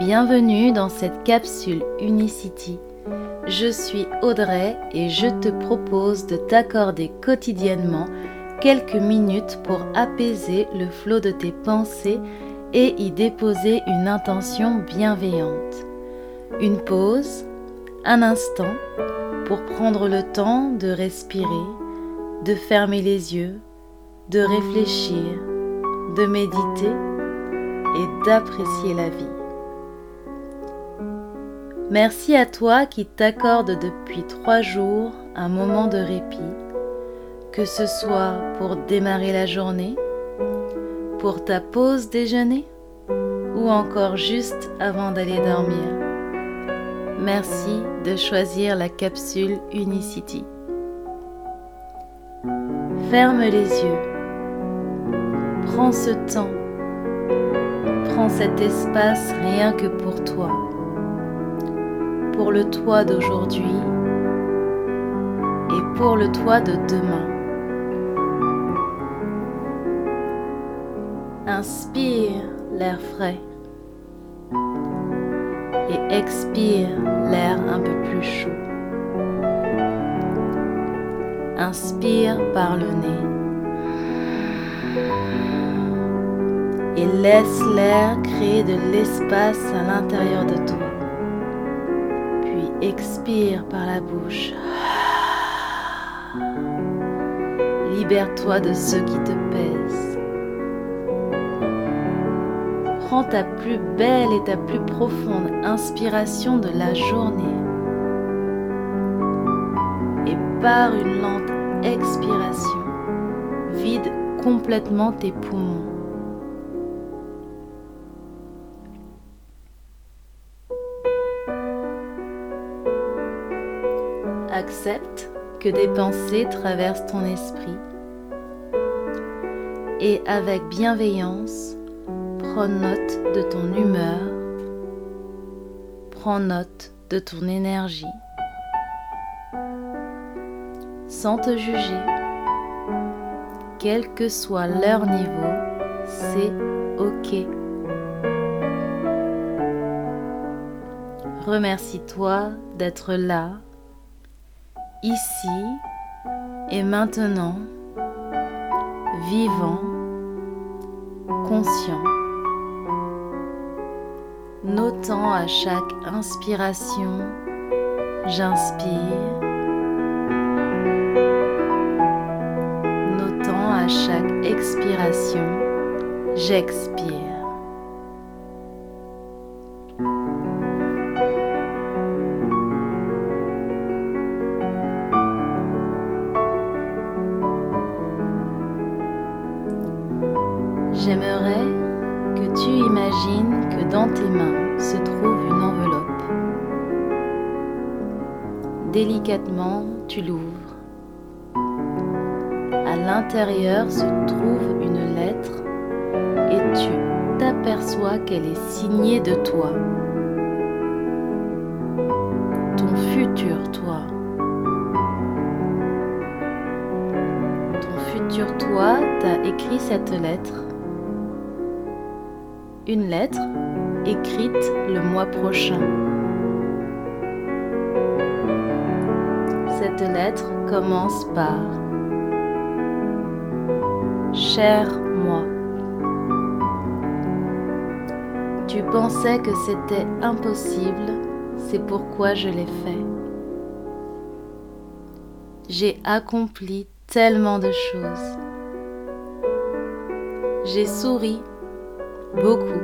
Bienvenue dans cette capsule Unicity. Je suis Audrey et je te propose de t'accorder quotidiennement quelques minutes pour apaiser le flot de tes pensées et y déposer une intention bienveillante. Une pause, un instant pour prendre le temps de respirer, de fermer les yeux, de réfléchir, de méditer et d'apprécier la vie. Merci à toi qui t'accorde depuis trois jours un moment de répit, que ce soit pour démarrer la journée, pour ta pause déjeuner ou encore juste avant d'aller dormir. Merci de choisir la capsule Unicity. Ferme les yeux. Prends ce temps. Prends cet espace rien que pour toi pour le toi d'aujourd'hui et pour le toi de demain. Inspire l'air frais et expire l'air un peu plus chaud. Inspire par le nez et laisse l'air créer de l'espace à l'intérieur de toi. Expire par la bouche. Libère-toi de ceux qui te pèsent. Prends ta plus belle et ta plus profonde inspiration de la journée. Et par une lente expiration, vide complètement tes poumons. Accepte que des pensées traversent ton esprit et avec bienveillance, prends note de ton humeur, prends note de ton énergie, sans te juger, quel que soit leur niveau, c'est ok. Remercie-toi d'être là ici et maintenant, vivant, conscient, notant à chaque inspiration, j'inspire, notant à chaque expiration, j'expire. Dans tes mains se trouve une enveloppe. Délicatement, tu l'ouvres. À l'intérieur se trouve une lettre et tu t'aperçois qu'elle est signée de toi. Ton futur toi. Ton futur toi t'a écrit cette lettre une lettre écrite le mois prochain. Cette lettre commence par Cher moi. Tu pensais que c'était impossible, c'est pourquoi je l'ai fait. J'ai accompli tellement de choses. J'ai souri beaucoup.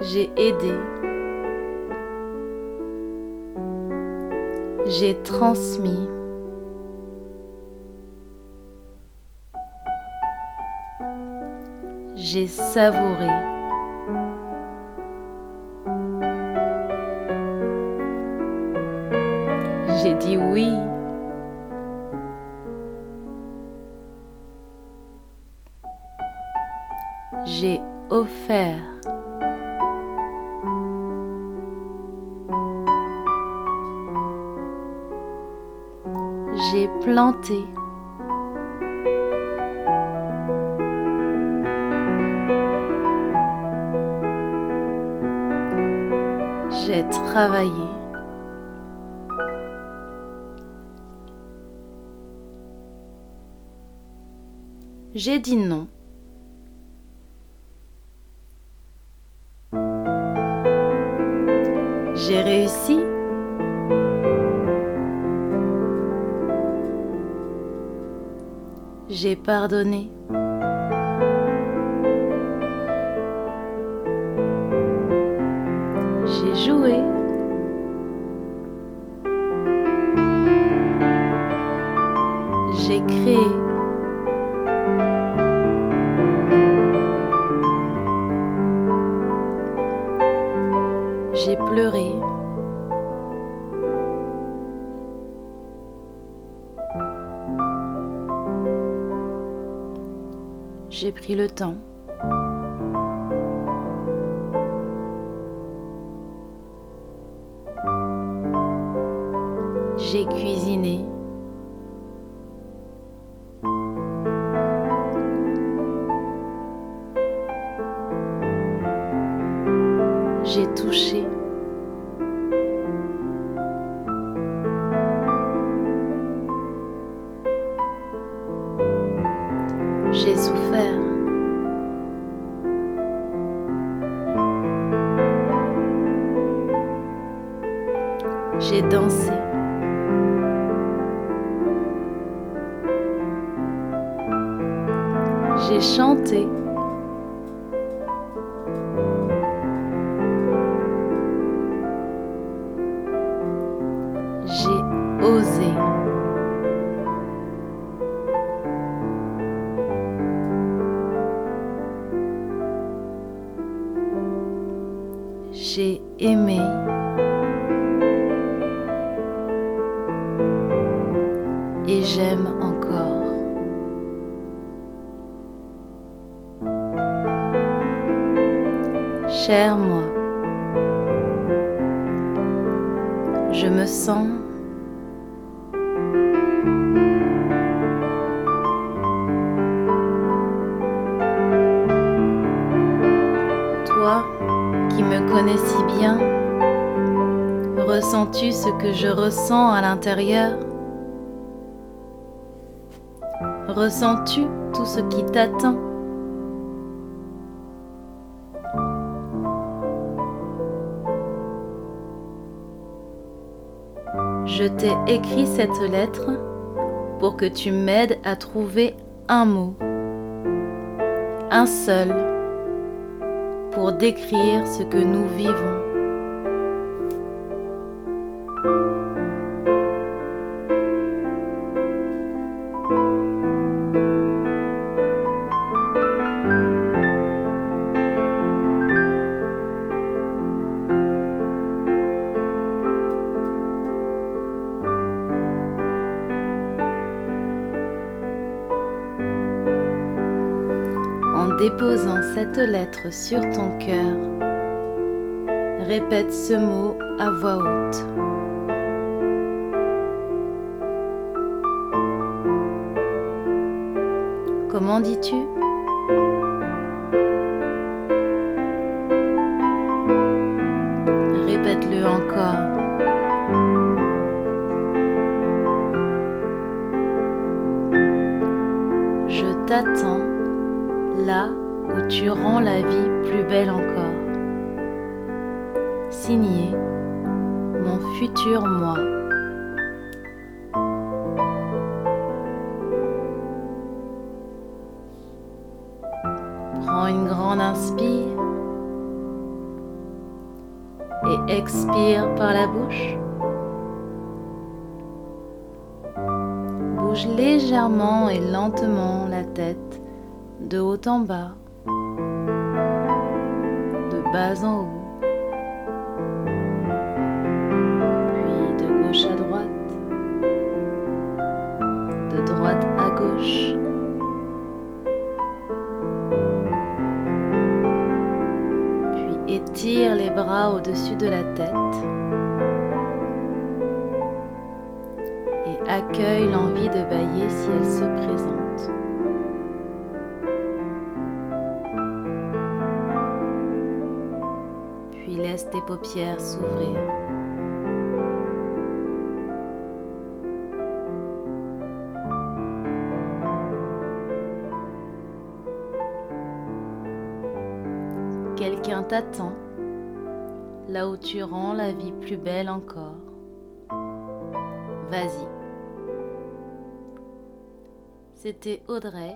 J'ai aidé. J'ai transmis. J'ai savouré. J'ai planté. est travaillé. J'ai dit non. J'ai pardonné. J'ai joué. J'ai créé. J'ai pleuré. J'ai pris le temps. J'ai dansé. J'ai chanté. J'ai osé. J'ai aimé. Cher moi, je me sens toi qui me connais si bien, ressens-tu ce que je ressens à l'intérieur? Ressens-tu tout ce qui t'attend? Je t'ai écrit cette lettre pour que tu m'aides à trouver un mot, un seul, pour décrire ce que nous vivons. Déposant cette lettre sur ton cœur, répète ce mot à voix haute. Comment dis-tu? Répète-le encore. Je t'attends là où tu rends la vie plus belle encore. Signé mon futur moi. Prends une grande inspire et expire par la bouche. Bouge légèrement et lentement la tête de haut en bas, de bas en haut, puis de gauche à droite, de droite à gauche. Puis étire les bras au-dessus de la tête et accueille l'envie de bailler si elle se présente. Paupières s'ouvrir. Quelqu'un t'attend là où tu rends la vie plus belle encore. Vas-y. C'était Audrey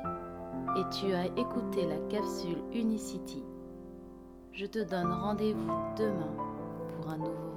et tu as écouté la capsule Unicity. Je te donne rendez-vous demain pour un nouveau.